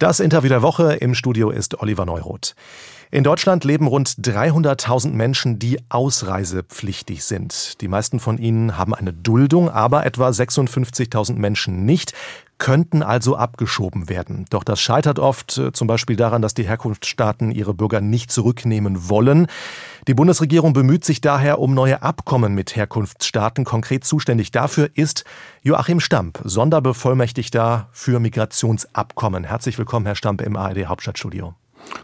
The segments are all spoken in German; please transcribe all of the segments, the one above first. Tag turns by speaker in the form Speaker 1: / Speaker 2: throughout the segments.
Speaker 1: Das Interview der Woche im Studio ist Oliver Neuroth. In Deutschland leben rund 300.000 Menschen, die ausreisepflichtig sind. Die meisten von ihnen haben eine Duldung, aber etwa 56.000 Menschen nicht könnten also abgeschoben werden. Doch das scheitert oft äh, zum Beispiel daran, dass die Herkunftsstaaten ihre Bürger nicht zurücknehmen wollen. Die Bundesregierung bemüht sich daher um neue Abkommen mit Herkunftsstaaten. Konkret zuständig dafür ist Joachim Stamp, Sonderbevollmächtigter für Migrationsabkommen. Herzlich willkommen, Herr Stamp, im ARD Hauptstadtstudio.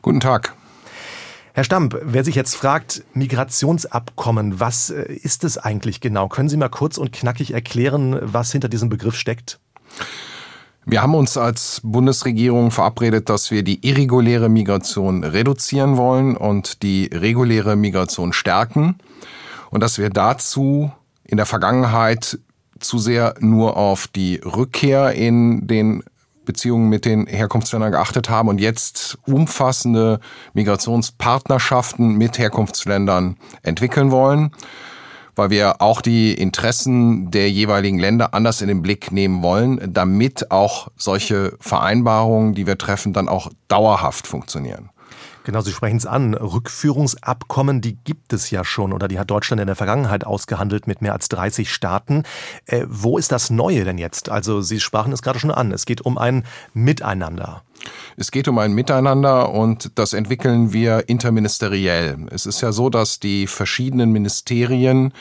Speaker 2: Guten Tag.
Speaker 1: Herr Stamp, wer sich jetzt fragt, Migrationsabkommen, was äh, ist es eigentlich genau? Können Sie mal kurz und knackig erklären, was hinter diesem Begriff steckt?
Speaker 2: Wir haben uns als Bundesregierung verabredet, dass wir die irreguläre Migration reduzieren wollen und die reguläre Migration stärken. Und dass wir dazu in der Vergangenheit zu sehr nur auf die Rückkehr in den Beziehungen mit den Herkunftsländern geachtet haben und jetzt umfassende Migrationspartnerschaften mit Herkunftsländern entwickeln wollen weil wir auch die Interessen der jeweiligen Länder anders in den Blick nehmen wollen, damit auch solche Vereinbarungen, die wir treffen, dann auch dauerhaft funktionieren.
Speaker 1: Genau, Sie sprechen es an. Rückführungsabkommen, die gibt es ja schon oder die hat Deutschland in der Vergangenheit ausgehandelt mit mehr als 30 Staaten. Äh, wo ist das Neue denn jetzt? Also Sie sprachen es gerade schon an. Es geht um ein Miteinander.
Speaker 2: Es geht um ein Miteinander und das entwickeln wir interministeriell. Es ist ja so, dass die verschiedenen Ministerien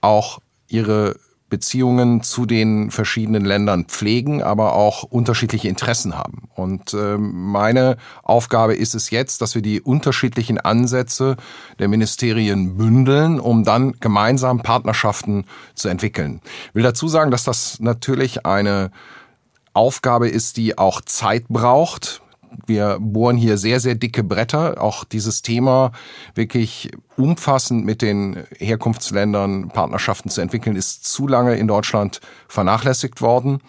Speaker 2: auch ihre Beziehungen zu den verschiedenen Ländern pflegen, aber auch unterschiedliche Interessen haben. Und äh, meine Aufgabe ist es jetzt, dass wir die unterschiedlichen Ansätze der Ministerien bündeln, um dann gemeinsam Partnerschaften zu entwickeln. Ich will dazu sagen, dass das natürlich eine Aufgabe ist, die auch Zeit braucht. Wir bohren hier sehr, sehr dicke Bretter. Auch dieses Thema wirklich umfassend mit den Herkunftsländern Partnerschaften zu entwickeln, ist zu lange in Deutschland vernachlässigt worden.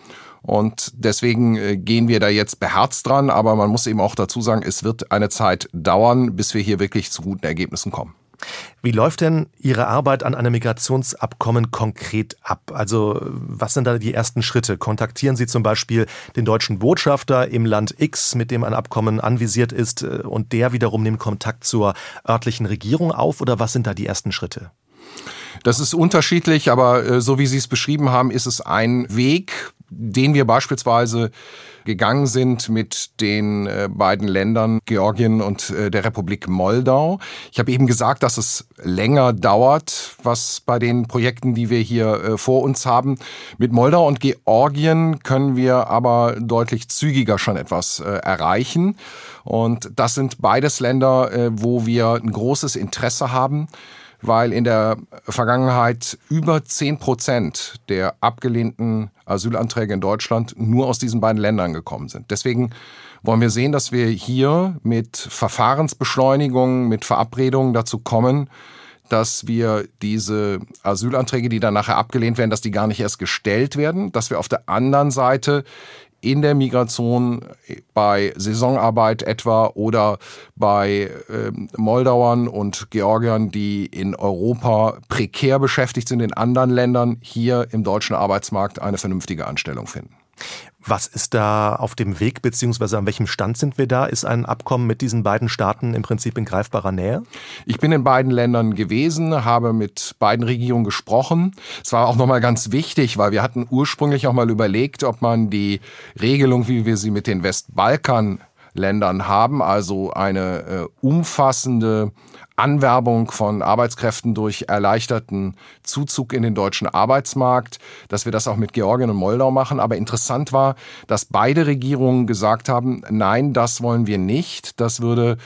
Speaker 2: Und deswegen äh, gehen wir da jetzt beherzt dran. Aber man muss eben auch dazu sagen, es wird eine Zeit dauern, bis wir hier wirklich zu guten Ergebnissen kommen.
Speaker 1: Wie läuft denn Ihre Arbeit an einem Migrationsabkommen konkret ab? Also was sind da die ersten Schritte? Kontaktieren Sie zum Beispiel den deutschen Botschafter im Land X, mit dem ein Abkommen anvisiert ist, äh, und der wiederum nimmt Kontakt zur örtlichen Regierung auf? Oder was sind da die ersten Schritte?
Speaker 2: Das ist unterschiedlich, aber äh, so wie Sie es beschrieben haben, ist es ein Weg, den wir beispielsweise gegangen sind mit den äh, beiden Ländern Georgien und äh, der Republik Moldau. Ich habe eben gesagt, dass es länger dauert, was bei den Projekten, die wir hier äh, vor uns haben. Mit Moldau und Georgien können wir aber deutlich zügiger schon etwas erreichen. Und das sind beides Länder, wo wir ein großes Interesse haben weil in der Vergangenheit über zehn Prozent der abgelehnten Asylanträge in Deutschland nur aus diesen beiden Ländern gekommen sind. Deswegen wollen wir sehen, dass wir hier mit Verfahrensbeschleunigung, mit Verabredungen dazu kommen, dass wir diese Asylanträge, die dann nachher abgelehnt werden, dass die gar nicht erst gestellt werden, dass wir auf der anderen Seite in der Migration bei Saisonarbeit etwa oder bei äh, Moldauern und Georgiern, die in Europa prekär beschäftigt sind, in anderen Ländern hier im deutschen Arbeitsmarkt eine vernünftige Anstellung finden.
Speaker 1: Was ist da auf dem Weg, beziehungsweise an welchem Stand sind wir da? Ist ein Abkommen mit diesen beiden Staaten im Prinzip in greifbarer Nähe?
Speaker 2: Ich bin in beiden Ländern gewesen, habe mit beiden Regierungen gesprochen. Es war auch nochmal ganz wichtig, weil wir hatten ursprünglich auch mal überlegt, ob man die Regelung, wie wir sie mit den Westbalkan Ländern haben, also eine äh, umfassende Anwerbung von Arbeitskräften durch erleichterten Zuzug in den deutschen Arbeitsmarkt, dass wir das auch mit Georgien und Moldau machen. Aber interessant war, dass beide Regierungen gesagt haben, nein, das wollen wir nicht. Das würde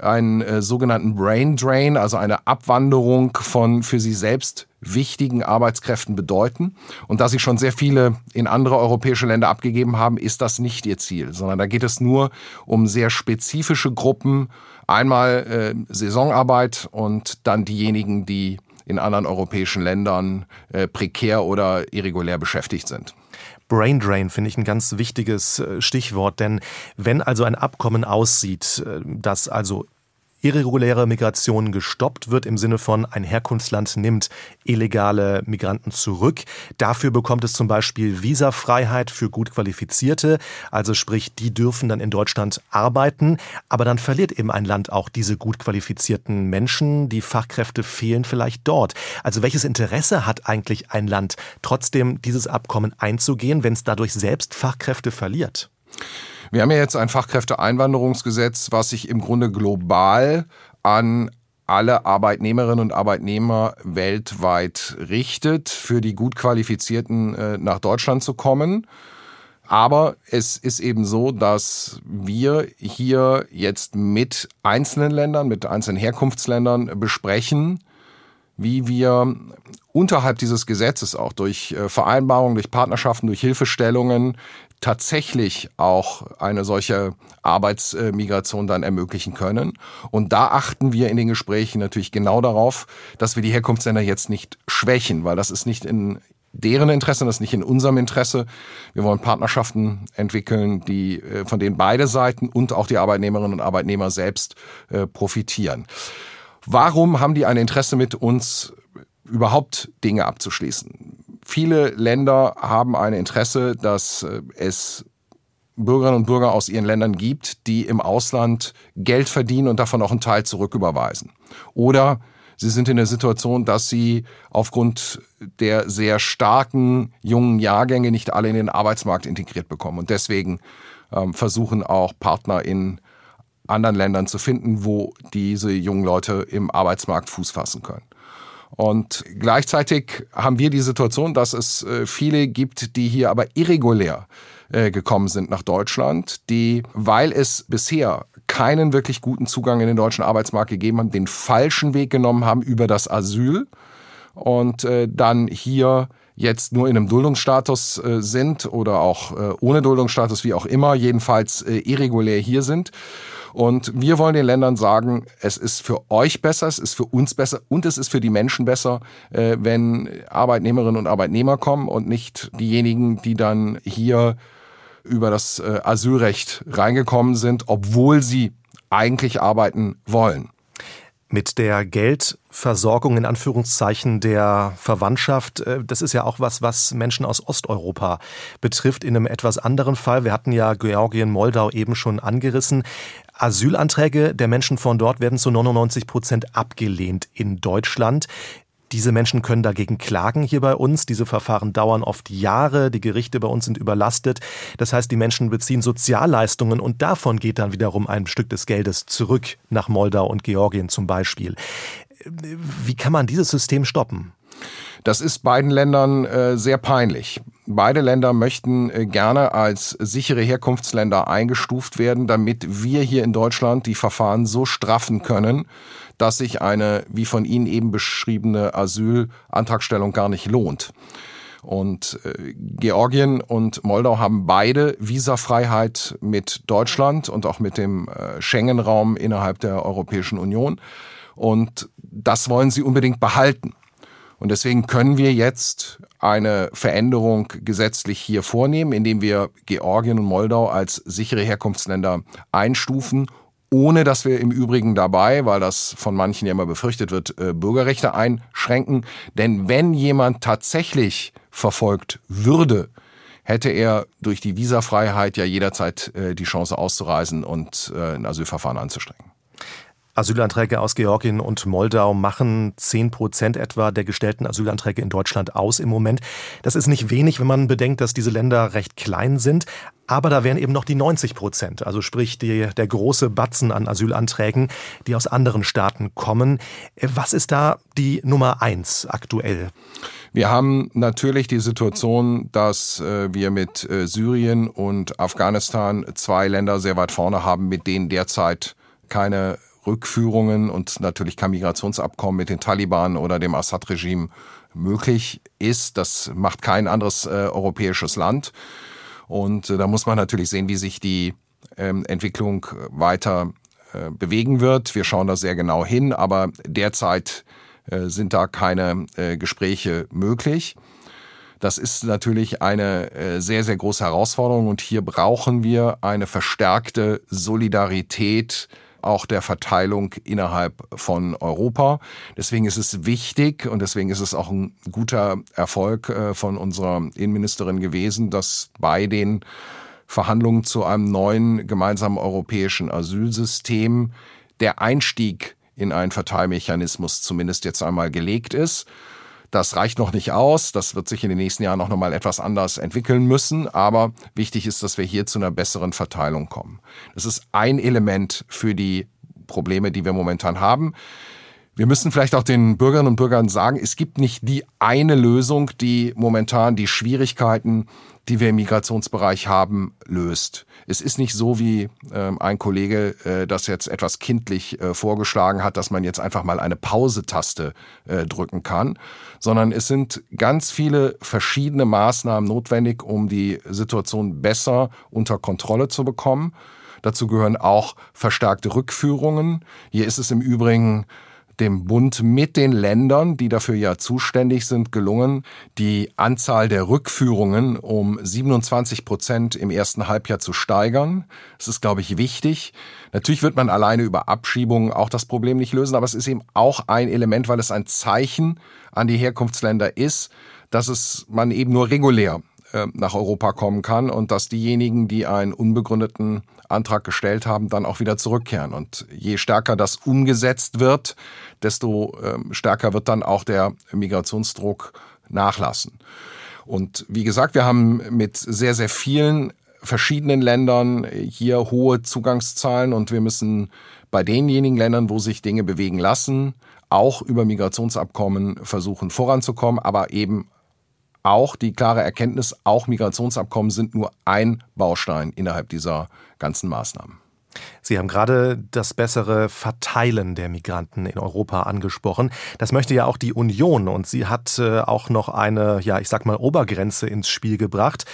Speaker 2: einen äh, sogenannten Brain Drain, also eine Abwanderung von für sie selbst wichtigen Arbeitskräften bedeuten. Und da sie schon sehr viele in andere europäische Länder abgegeben haben, ist das nicht ihr Ziel, sondern da geht es nur um sehr spezifische Gruppen, Einmal äh, Saisonarbeit und dann diejenigen, die in anderen europäischen Ländern äh, prekär oder irregulär beschäftigt sind.
Speaker 1: Brain Drain finde ich ein ganz wichtiges äh, Stichwort, denn wenn also ein Abkommen aussieht, äh, das also irreguläre Migration gestoppt wird im Sinne von ein Herkunftsland nimmt illegale Migranten zurück. Dafür bekommt es zum Beispiel Visafreiheit für gut qualifizierte, also sprich, die dürfen dann in Deutschland arbeiten, aber dann verliert eben ein Land auch diese gut qualifizierten Menschen, die Fachkräfte fehlen vielleicht dort. Also welches Interesse hat eigentlich ein Land, trotzdem dieses Abkommen einzugehen, wenn es dadurch selbst Fachkräfte verliert?
Speaker 2: Wir haben ja jetzt ein Fachkräfteeinwanderungsgesetz, was sich im Grunde global an alle Arbeitnehmerinnen und Arbeitnehmer weltweit richtet, für die gut qualifizierten äh, nach Deutschland zu kommen. Aber es ist eben so, dass wir hier jetzt mit einzelnen Ländern, mit einzelnen Herkunftsländern besprechen, wie wir unterhalb dieses Gesetzes auch durch äh, Vereinbarungen, durch Partnerschaften, durch Hilfestellungen tatsächlich auch eine solche Arbeitsmigration dann ermöglichen können. Und da achten wir in den Gesprächen natürlich genau darauf, dass wir die Herkunftsländer jetzt nicht schwächen, weil das ist nicht in deren Interesse, das ist nicht in unserem Interesse. Wir wollen Partnerschaften entwickeln, die äh, von denen beide Seiten und auch die Arbeitnehmerinnen und Arbeitnehmer selbst äh, profitieren. Warum haben die ein Interesse mit uns überhaupt Dinge abzuschließen? Viele Länder haben ein Interesse, dass äh, es Bürgerinnen und Bürger aus ihren Ländern gibt, die im Ausland Geld verdienen und davon auch einen Teil zurücküberweisen. Oder sie sind in der Situation, dass sie aufgrund der sehr starken jungen Jahrgänge nicht alle in den Arbeitsmarkt integriert bekommen und deswegen ähm, versuchen auch Partner in anderen Ländern zu finden, wo diese jungen Leute im Arbeitsmarkt Fuß fassen können. Und gleichzeitig haben wir die Situation, dass es äh, viele gibt, die hier aber irregulär äh, gekommen sind nach Deutschland, die, weil es bisher keinen wirklich guten Zugang in den deutschen Arbeitsmarkt gegeben haben, den falschen Weg genommen haben über das Asyl und äh, dann hier jetzt nur in einem Duldungsstatus sind oder auch ohne Duldungsstatus, wie auch immer, jedenfalls irregulär hier sind und wir wollen den Ländern sagen, es ist für euch besser, es ist für uns besser und es ist für die Menschen besser, äh, wenn Arbeitnehmerinnen und Arbeitnehmer kommen und nicht diejenigen, die dann hier über das äh, Asylrecht reingekommen sind, obwohl sie eigentlich arbeiten wollen.
Speaker 1: Mit der Geldversorgung in Anführungszeichen der Verwandtschaft, äh, das ist ja auch was, was Menschen aus Osteuropa betrifft, in einem etwas anderen Fall. Wir hatten ja Georgien, Moldau eben schon angerissen. Asylanträge der Menschen von dort werden zu 99 Prozent abgelehnt in Deutschland. Diese Menschen können dagegen klagen hier bei uns. Diese Verfahren dauern oft Jahre. Die Gerichte bei uns sind überlastet. Das heißt, die Menschen beziehen Sozialleistungen und davon geht dann wiederum ein Stück des Geldes zurück nach Moldau und Georgien zum Beispiel. Wie kann man dieses System stoppen?
Speaker 2: Das ist beiden Ländern äh, sehr peinlich. Beide Länder möchten äh, gerne als sichere Herkunftsländer eingestuft werden, damit wir hier in Deutschland die Verfahren so straffen können, dass sich eine, wie von Ihnen eben beschriebene Asylantragstellung gar nicht lohnt. Und äh, Georgien und Moldau haben beide Visafreiheit mit Deutschland und auch mit dem äh, Schengen-Raum innerhalb der Europäischen Union. Und das wollen sie unbedingt behalten. Und deswegen können wir jetzt eine Veränderung gesetzlich hier vornehmen, indem wir Georgien und Moldau als sichere Herkunftsländer einstufen, ohne dass wir im Übrigen dabei, weil das von manchen ja immer befürchtet wird, äh, Bürgerrechte einschränken. Denn wenn jemand tatsächlich verfolgt würde, hätte er durch die Visafreiheit ja jederzeit äh, die Chance auszureisen und äh, ein Asylverfahren anzustrengen.
Speaker 1: Asylanträge aus Georgien und Moldau machen zehn Prozent etwa der gestellten Asylanträge in Deutschland aus im Moment. Das ist nicht wenig, wenn man bedenkt, dass diese Länder recht klein sind. Aber da wären eben noch die 90 Prozent, also sprich die, der große Batzen an Asylanträgen, die aus anderen Staaten kommen. Was ist da die Nummer eins aktuell?
Speaker 2: Wir haben natürlich die Situation, dass äh, wir mit äh, Syrien und Afghanistan zwei Länder sehr weit vorne haben, mit denen derzeit keine Rückführungen und natürlich kein Migrationsabkommen mit den Taliban oder dem Assad-Regime möglich ist. Das macht kein anderes äh, europäisches Land. Und äh, da muss man natürlich sehen, wie sich die ähm, Entwicklung weiter äh, bewegen wird. Wir schauen da sehr genau hin, aber derzeit äh, sind da keine äh, Gespräche möglich. Das ist natürlich eine äh, sehr, sehr große Herausforderung und hier brauchen wir eine verstärkte Solidarität auch der Verteilung innerhalb von Europa. Deswegen ist es wichtig und deswegen ist es auch ein guter Erfolg äh, von unserer Innenministerin gewesen, dass bei den Verhandlungen zu einem neuen gemeinsamen europäischen Asylsystem der Einstieg in einen Verteilmechanismus zumindest jetzt einmal gelegt ist. Das reicht noch nicht aus. Das wird sich in den nächsten Jahren noch mal etwas anders entwickeln müssen. Aber wichtig ist, dass wir hier zu einer besseren Verteilung kommen. Das ist ein Element für die Probleme, die wir momentan haben. Wir müssen vielleicht auch den Bürgerinnen und Bürgern sagen, es gibt nicht die eine Lösung, die momentan die Schwierigkeiten die wir im Migrationsbereich haben, löst. Es ist nicht so, wie ähm, ein Kollege äh, das jetzt etwas kindlich äh, vorgeschlagen hat, dass man jetzt einfach mal eine Pause-Taste äh, drücken kann, sondern es sind ganz viele verschiedene Maßnahmen notwendig, um die Situation besser unter Kontrolle zu bekommen. Dazu gehören auch verstärkte Rückführungen. Hier ist es im Übrigen dem Bund mit den Ländern, die dafür ja zuständig sind, gelungen, die Anzahl der Rückführungen um 27 Prozent im ersten Halbjahr zu steigern. Das ist, glaube ich, wichtig. Natürlich wird man alleine über Abschiebungen auch das Problem nicht lösen, aber es ist eben auch ein Element, weil es ein Zeichen an die Herkunftsländer ist, dass es man eben nur regulär äh, nach Europa kommen kann und dass diejenigen, die einen unbegründeten Antrag gestellt haben, dann auch wieder zurückkehren. Und je stärker das umgesetzt wird, desto ähm, stärker wird dann auch der Migrationsdruck nachlassen. Und wie gesagt, wir haben mit sehr, sehr vielen verschiedenen Ländern hier hohe Zugangszahlen und wir müssen bei denjenigen Ländern, wo sich Dinge bewegen lassen, auch über Migrationsabkommen versuchen voranzukommen, aber eben auch die klare Erkenntnis, auch Migrationsabkommen sind nur ein Baustein innerhalb dieser ganzen Maßnahmen.
Speaker 1: Sie haben gerade das bessere Verteilen der Migranten in Europa angesprochen. Das möchte ja auch die Union und sie hat äh, auch noch eine, ja, ich sag mal, Obergrenze ins Spiel gebracht.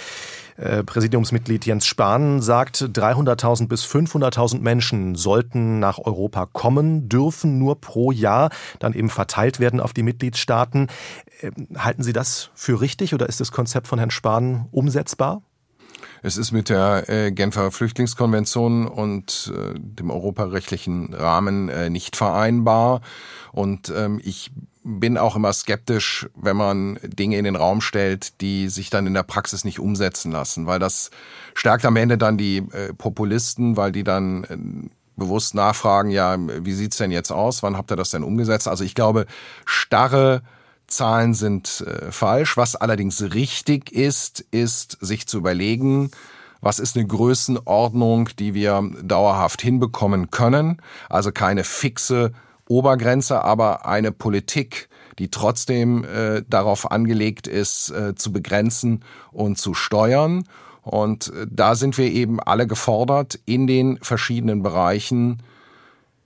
Speaker 1: Äh, Präsidiumsmitglied Jens Spahn sagt, 300.000 bis 500.000 Menschen sollten nach Europa kommen, dürfen nur pro Jahr dann eben verteilt werden auf die Mitgliedstaaten. Ähm, halten Sie das für richtig oder ist das Konzept von Herrn Spahn umsetzbar?
Speaker 2: Es ist mit der äh, Genfer Flüchtlingskonvention und äh, dem europarechtlichen Rahmen nicht vereinbar. Und ähm, ich bin auch immer skeptisch, wenn man Dinge in den Raum stellt, die sich dann in der Praxis nicht umsetzen lassen, weil das stärkt am Ende dann die äh, Populisten, weil die dann äh, bewusst nachfragen, ja, wie sieht's denn jetzt aus? Wann habt ihr das denn umgesetzt? Also ich glaube, starre Zahlen sind äh, falsch. Was allerdings richtig ist, ist sich zu überlegen, was ist eine Größenordnung, die wir dauerhaft hinbekommen können. Also keine fixe Obergrenze, aber eine Politik, die trotzdem äh, darauf angelegt ist, äh, zu begrenzen und zu steuern. Und äh, da sind wir eben alle gefordert, in den verschiedenen Bereichen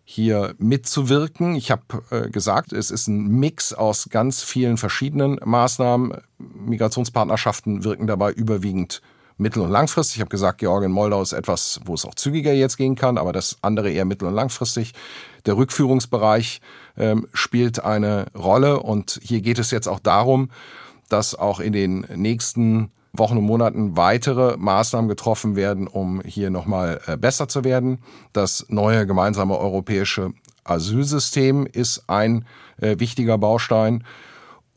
Speaker 2: hier mitzuwirken. Ich habe äh, gesagt, es ist ein Mix aus ganz vielen verschiedenen Maßnahmen. Migrationspartnerschaften wirken dabei überwiegend mittel- und langfristig. Ich habe gesagt, Georgien, Moldau ist etwas, wo es auch zügiger jetzt gehen kann, aber das andere eher mittel- und langfristig. Der Rückführungsbereich ähm, spielt eine Rolle und hier geht es jetzt auch darum, dass auch in den nächsten Wochen und Monaten weitere Maßnahmen getroffen werden, um hier nochmal äh, besser zu werden. Das neue gemeinsame europäische Asylsystem ist ein äh, wichtiger Baustein.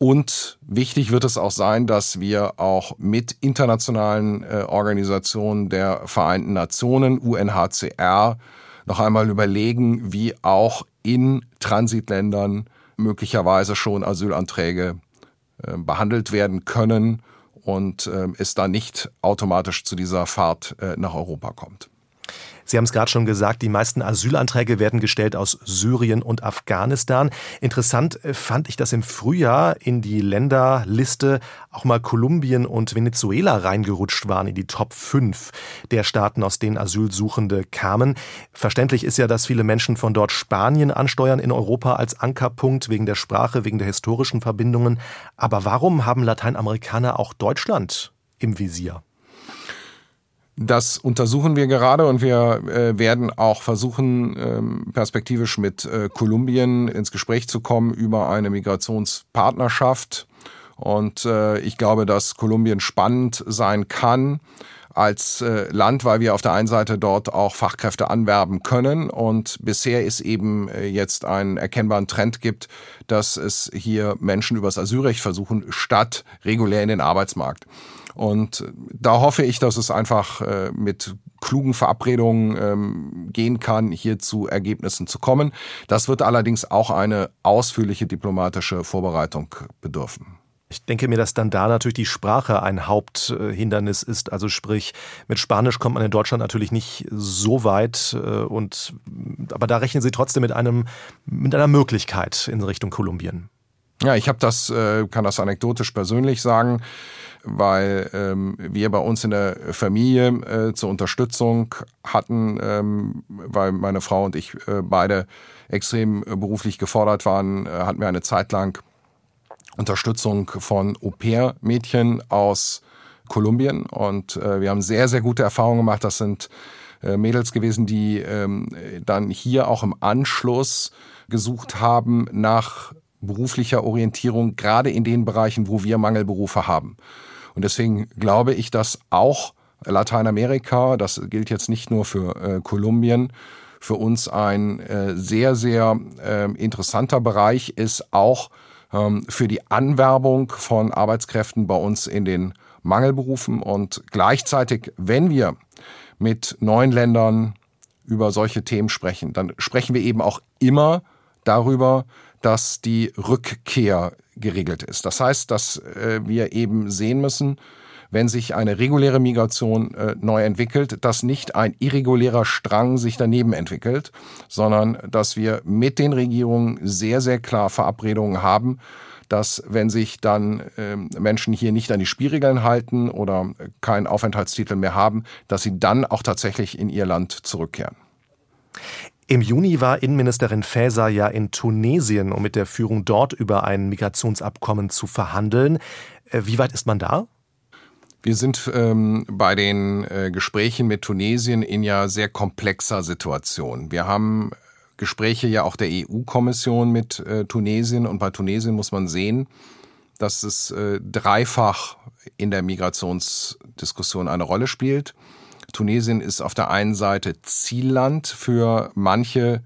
Speaker 2: Und wichtig wird es auch sein, dass wir auch mit internationalen äh, Organisationen der Vereinten Nationen, UNHCR, noch einmal überlegen, wie auch in Transitländern möglicherweise schon Asylanträge behandelt werden können und äh, es da nicht automatisch zu dieser Fahrt äh, nach Europa kommt.
Speaker 1: Sie haben es gerade schon gesagt, die meisten Asylanträge werden gestellt aus Syrien und Afghanistan. Interessant äh, fand ich, dass im Frühjahr in die Länderliste auch mal Kolumbien und Venezuela reingerutscht waren in die Top 5 der Staaten, aus denen Asylsuchende kamen. Verständlich ist ja, dass viele Menschen von dort Spanien ansteuern in Europa als Ankerpunkt wegen der Sprache, wegen der historischen Verbindungen. Aber warum haben Lateinamerikaner auch Deutschland im Visier?
Speaker 2: Das untersuchen wir gerade und wir äh, werden auch versuchen, ähm, perspektivisch mit äh, Kolumbien ins Gespräch zu kommen über eine Migrationspartnerschaft. Und äh, ich glaube, dass Kolumbien spannend sein kann. als äh, Land, weil wir auf der einen Seite dort auch Fachkräfte anwerben können und bisher ist eben äh, jetzt ein erkennbaren Trend gibt, dass es hier Menschen übers Asylrecht versuchen, statt regulär in den Arbeitsmarkt. Und da hoffe ich, dass es einfach äh, mit klugen Verabredungen ähm, gehen kann, hier zu Ergebnissen zu kommen. Das wird allerdings auch eine ausführliche diplomatische Vorbereitung bedürfen.
Speaker 1: Ich denke mir, dass dann da natürlich die Sprache ein Haupthindernis ist. Also sprich, mit Spanisch kommt man in Deutschland natürlich nicht so weit äh, und aber da rechnen Sie trotzdem mit einem mit einer Möglichkeit in Richtung Kolumbien.
Speaker 2: Ja, ich habe das, äh, kann das anekdotisch persönlich sagen, weil ähm, wir bei uns in der Familie äh, zur Unterstützung hatten, ähm, weil meine Frau und ich äh, beide extrem beruflich gefordert waren, äh, hatten wir eine Zeit lang Unterstützung von Au-pair-Mädchen aus Kolumbien und äh, wir haben sehr, sehr gute Erfahrungen gemacht. Das sind äh, Mädels gewesen, die ähm, dann hier auch im Anschluss gesucht haben nach beruflicher Orientierung, gerade in den Bereichen, wo wir Mangelberufe haben. Und deswegen glaube ich, dass auch Lateinamerika, das gilt jetzt nicht nur für äh, Kolumbien, für uns ein äh, sehr, sehr äh, interessanter Bereich ist, auch ähm, für die Anwerbung von Arbeitskräften bei uns in den Mangelberufen. Und gleichzeitig, wenn wir mit neuen Ländern über solche Themen sprechen, dann sprechen wir eben auch immer darüber, dass die Rückkehr geregelt ist. Das heißt, dass äh, wir eben sehen müssen, wenn sich eine reguläre Migration äh, neu entwickelt, dass nicht ein irregulärer Strang sich daneben entwickelt, sondern dass wir mit den Regierungen sehr, sehr klar Verabredungen haben, dass wenn sich dann äh, Menschen hier nicht an die Spielregeln halten oder keinen Aufenthaltstitel mehr haben, dass sie dann auch tatsächlich in ihr Land zurückkehren.
Speaker 1: Im Juni war Innenministerin Faeser ja in Tunesien, um mit der Führung dort über ein Migrationsabkommen zu verhandeln. Äh, wie weit ist man da?
Speaker 2: Wir sind ähm, bei den äh, Gesprächen mit Tunesien in ja sehr komplexer Situation. Wir haben Gespräche ja auch der EU-Kommission mit äh, Tunesien und bei Tunesien muss man sehen, dass es äh, dreifach in der Migrationsdiskussion eine Rolle spielt. Tunesien ist auf der einen Seite Zielland für manche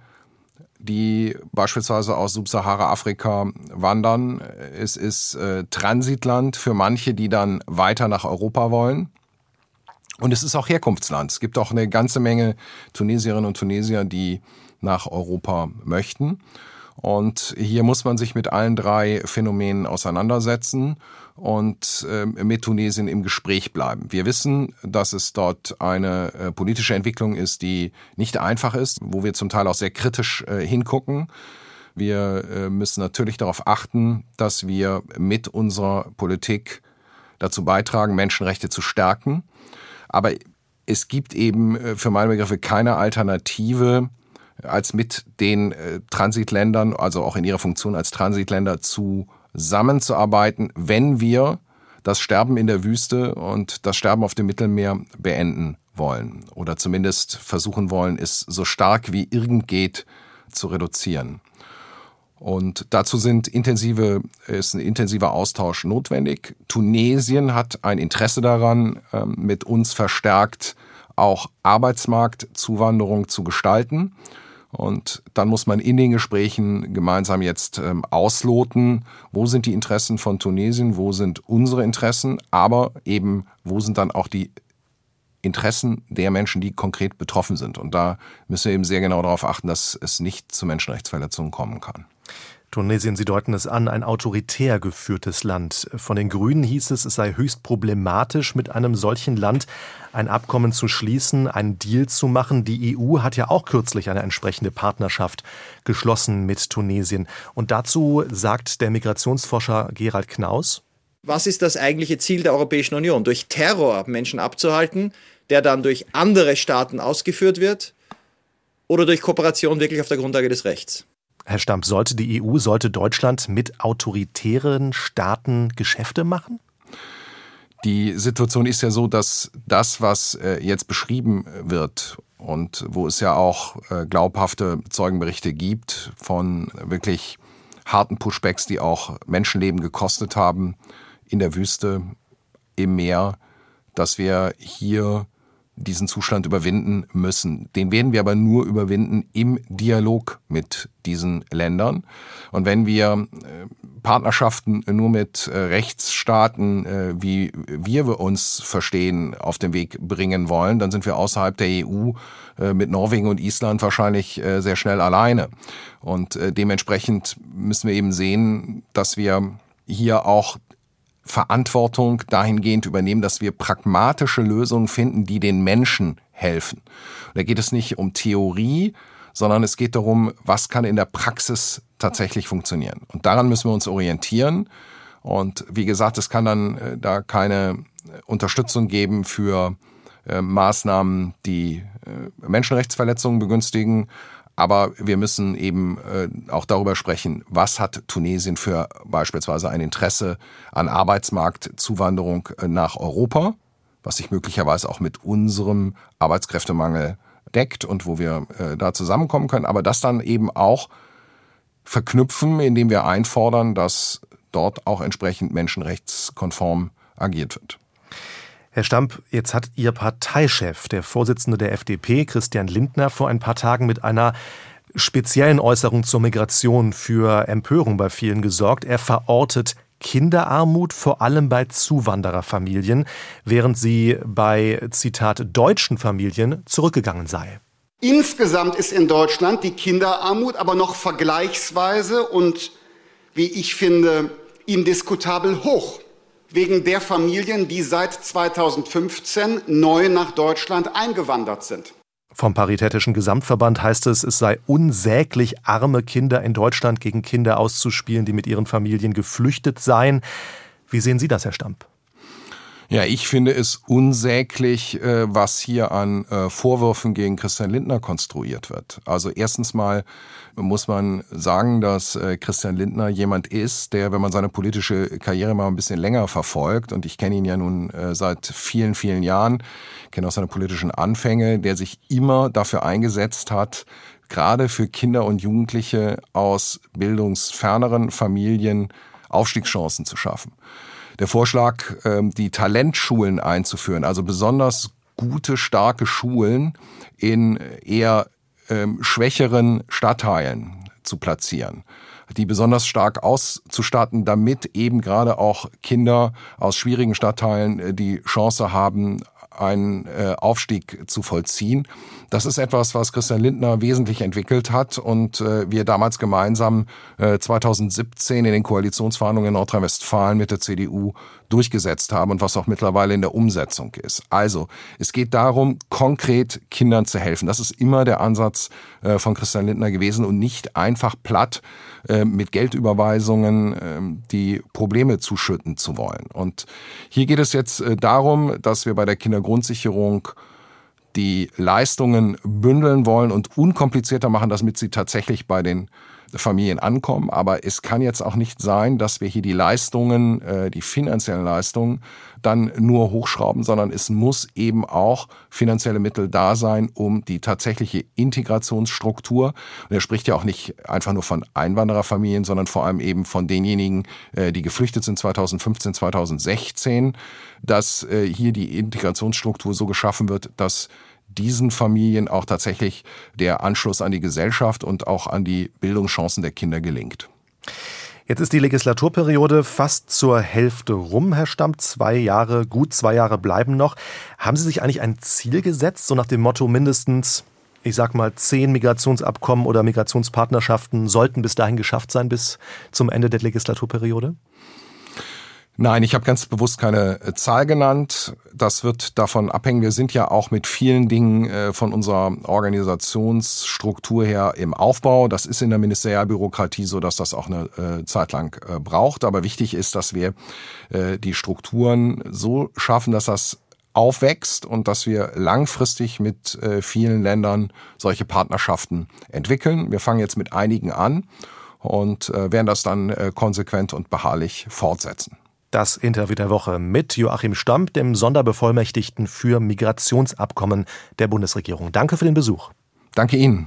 Speaker 2: die beispielsweise aus Subsahara-Afrika wandern. Es ist äh, Transitland für manche, die dann weiter nach Europa wollen. Und es ist auch Herkunftsland. Es gibt auch eine ganze Menge Tunesierinnen und Tunesier, die nach Europa möchten. Und hier muss man sich mit allen drei Phänomenen auseinandersetzen und äh, mit Tunesien im Gespräch bleiben. Wir wissen, dass es dort eine äh, politische Entwicklung ist, die nicht einfach ist, wo wir zum Teil auch sehr kritisch äh, hingucken. Wir äh, müssen natürlich darauf achten, dass wir mit unserer Politik dazu beitragen, Menschenrechte zu stärken. Aber es gibt eben äh, für meine Begriffe keine Alternative, als mit den äh, Transitländern, also auch in ihrer Funktion als Transitländer zu zusammenzuarbeiten, wenn wir das Sterben in der Wüste und das Sterben auf dem Mittelmeer beenden wollen oder zumindest versuchen wollen, es so stark wie irgend geht zu reduzieren. Und dazu sind intensive, ist ein intensiver Austausch notwendig. Tunesien hat ein Interesse daran, ähm, mit uns verstärkt auch Arbeitsmarktzuwanderung zu gestalten. Und dann muss man in den Gesprächen gemeinsam jetzt ähm, ausloten, wo sind die Interessen von Tunesien, wo sind unsere Interessen, aber eben, wo sind dann auch die Interessen der Menschen, die konkret betroffen sind. Und da müssen wir eben sehr genau darauf achten, dass es nicht zu Menschenrechtsverletzungen kommen kann.
Speaker 1: Tunesien, Sie deuten es an, ein autoritär geführtes Land. Von den Grünen hieß es, es sei höchst problematisch, mit einem solchen Land ein Abkommen zu schließen, einen Deal zu machen. Die EU hat ja auch kürzlich eine entsprechende Partnerschaft geschlossen mit Tunesien. Und dazu sagt der Migrationsforscher Gerald Knaus.
Speaker 3: Was ist das eigentliche Ziel der Europäischen Union? Durch Terror Menschen abzuhalten, der dann durch andere Staaten ausgeführt wird? Oder durch Kooperation wirklich auf der Grundlage des Rechts?
Speaker 1: Herr Stamp, sollte die EU, sollte Deutschland mit autoritären Staaten Geschäfte machen?
Speaker 2: Die Situation ist ja so, dass das, was äh, jetzt beschrieben wird und wo es ja auch äh, glaubhafte Zeugenberichte gibt von wirklich harten Pushbacks, die auch Menschenleben gekostet haben in der Wüste, im Meer, dass wir hier diesen Zustand überwinden müssen. Den werden wir aber nur überwinden im Dialog mit diesen Ländern. Und wenn wir äh, Partnerschaften nur mit äh, Rechtsstaaten, äh, wie wir uns verstehen, auf den Weg bringen wollen, dann sind wir außerhalb der EU mit Norwegen und Island wahrscheinlich sehr schnell alleine. Und dementsprechend müssen wir eben sehen, dass wir hier auch Verantwortung dahingehend übernehmen, dass wir pragmatische Lösungen finden, die den Menschen helfen. da geht es nicht um Theorie, sondern es geht darum, was kann in der Praxis tatsächlich funktionieren. Und daran müssen wir uns orientieren. Und wie gesagt, es kann dann äh, da keine Unterstützung geben für äh, Maßnahmen, die äh, Menschenrechtsverletzungen begünstigen, aber wir müssen eben äh, auch darüber sprechen, was hat Tunesien für beispielsweise ein Interesse an Arbeitsmarktzuwanderung äh, nach Europa, was sich möglicherweise auch mit unserem Arbeitskräftemangel deckt und wo wir äh, da zusammenkommen können, aber das dann eben auch verknüpfen, indem wir einfordern, dass dort auch entsprechend menschenrechtskonform agiert wird.
Speaker 1: Herr Stamp, jetzt hat Ihr Parteichef, der Vorsitzende der FDP, Christian Lindner, vor ein paar Tagen mit einer speziellen Äußerung zur Migration für Empörung bei vielen gesorgt. Er verortet Kinderarmut vor allem bei Zuwandererfamilien, während sie bei, Zitat, deutschen Familien zurückgegangen sei.
Speaker 4: Insgesamt ist in Deutschland die Kinderarmut aber noch vergleichsweise und, wie ich finde, indiskutabel hoch wegen der Familien, die seit 2015 neu nach Deutschland eingewandert sind.
Speaker 1: Vom Paritätischen Gesamtverband heißt es, es sei unsäglich, arme Kinder in Deutschland gegen Kinder auszuspielen, die mit ihren Familien geflüchtet seien. Wie sehen Sie das, Herr Stamp?
Speaker 2: Ja, ich finde es unsäglich, äh, was hier an äh, Vorwürfen gegen Christian Lindner konstruiert wird. Also erstens mal muss man sagen, dass äh, Christian Lindner jemand ist, der, wenn man seine politische Karriere mal ein bisschen länger verfolgt, und ich kenne ihn ja nun seit vielen, vielen Jahren, kenne auch seine politischen Anfänge, der sich immer dafür eingesetzt hat, gerade für Kinder und Jugendliche aus bildungsferneren Familien Aufstiegschancen zu schaffen der Vorschlag, ähm, die Talentschulen einzuführen, also besonders gute, starke Schulen in eher ähm, schwächeren Stadtteilen zu platzieren. Die besonders stark auszustatten, damit eben gerade auch Kinder aus schwierigen Stadtteilen äh, die Chance haben, einen äh, Aufstieg zu vollziehen. Das ist etwas, was Christian Lindner wesentlich entwickelt hat und äh, wir damals gemeinsam äh, 2017 in den Koalitionsverhandlungen in Nordrhein-Westfalen mit der CDU durchgesetzt haben und was auch mittlerweile in der Umsetzung ist. Also, es geht darum, konkret Kindern zu helfen. Das ist immer der Ansatz äh, von Christian Lindner gewesen und nicht einfach platt äh, mit Geldüberweisungen ähm, die Probleme zuschütten zu wollen. Und hier geht es jetzt äh, darum, dass wir bei der Kindergrundsicherung die Leistungen bündeln wollen und unkomplizierter machen, damit sie tatsächlich bei den Familien ankommen. Aber es kann jetzt auch nicht sein, dass wir hier die Leistungen, äh, die finanziellen Leistungen, dann nur hochschrauben, sondern es muss eben auch finanzielle Mittel da sein, um die tatsächliche Integrationsstruktur, und er spricht ja auch nicht einfach nur von Einwandererfamilien, sondern vor allem eben von denjenigen, äh, die geflüchtet sind 2015, 2016, dass äh, hier die Integrationsstruktur so geschaffen wird, dass diesen Familien auch tatsächlich der Anschluss an die Gesellschaft und auch an die Bildungschancen der Kinder gelingt.
Speaker 1: Jetzt ist die Legislaturperiode fast zur Hälfte rum, Herr Stamm. Zwei Jahre, gut zwei Jahre bleiben noch. Haben Sie sich eigentlich ein Ziel gesetzt, so nach dem Motto mindestens, ich sag mal, zehn Migrationsabkommen oder Migrationspartnerschaften sollten bis dahin geschafft sein, bis zum Ende der Legislaturperiode?
Speaker 2: Nein, ich habe ganz bewusst keine äh, Zahl genannt. Das wird davon abhängen. Wir sind ja auch mit vielen Dingen äh, von unserer Organisationsstruktur her im Aufbau. Das ist in der Ministerialbürokratie so, dass das auch eine äh, Zeit lang braucht. Aber wichtig ist, dass wir die Strukturen so schaffen, dass das aufwächst und dass wir langfristig mit vielen Ländern solche Partnerschaften entwickeln. Wir fangen jetzt mit einigen an und werden das dann konsequent und beharrlich fortsetzen.
Speaker 1: Das Interview der Woche mit Joachim Stamp, dem Sonderbevollmächtigten für Migrationsabkommen der Bundesregierung. Danke für den Besuch.
Speaker 2: Danke Ihnen.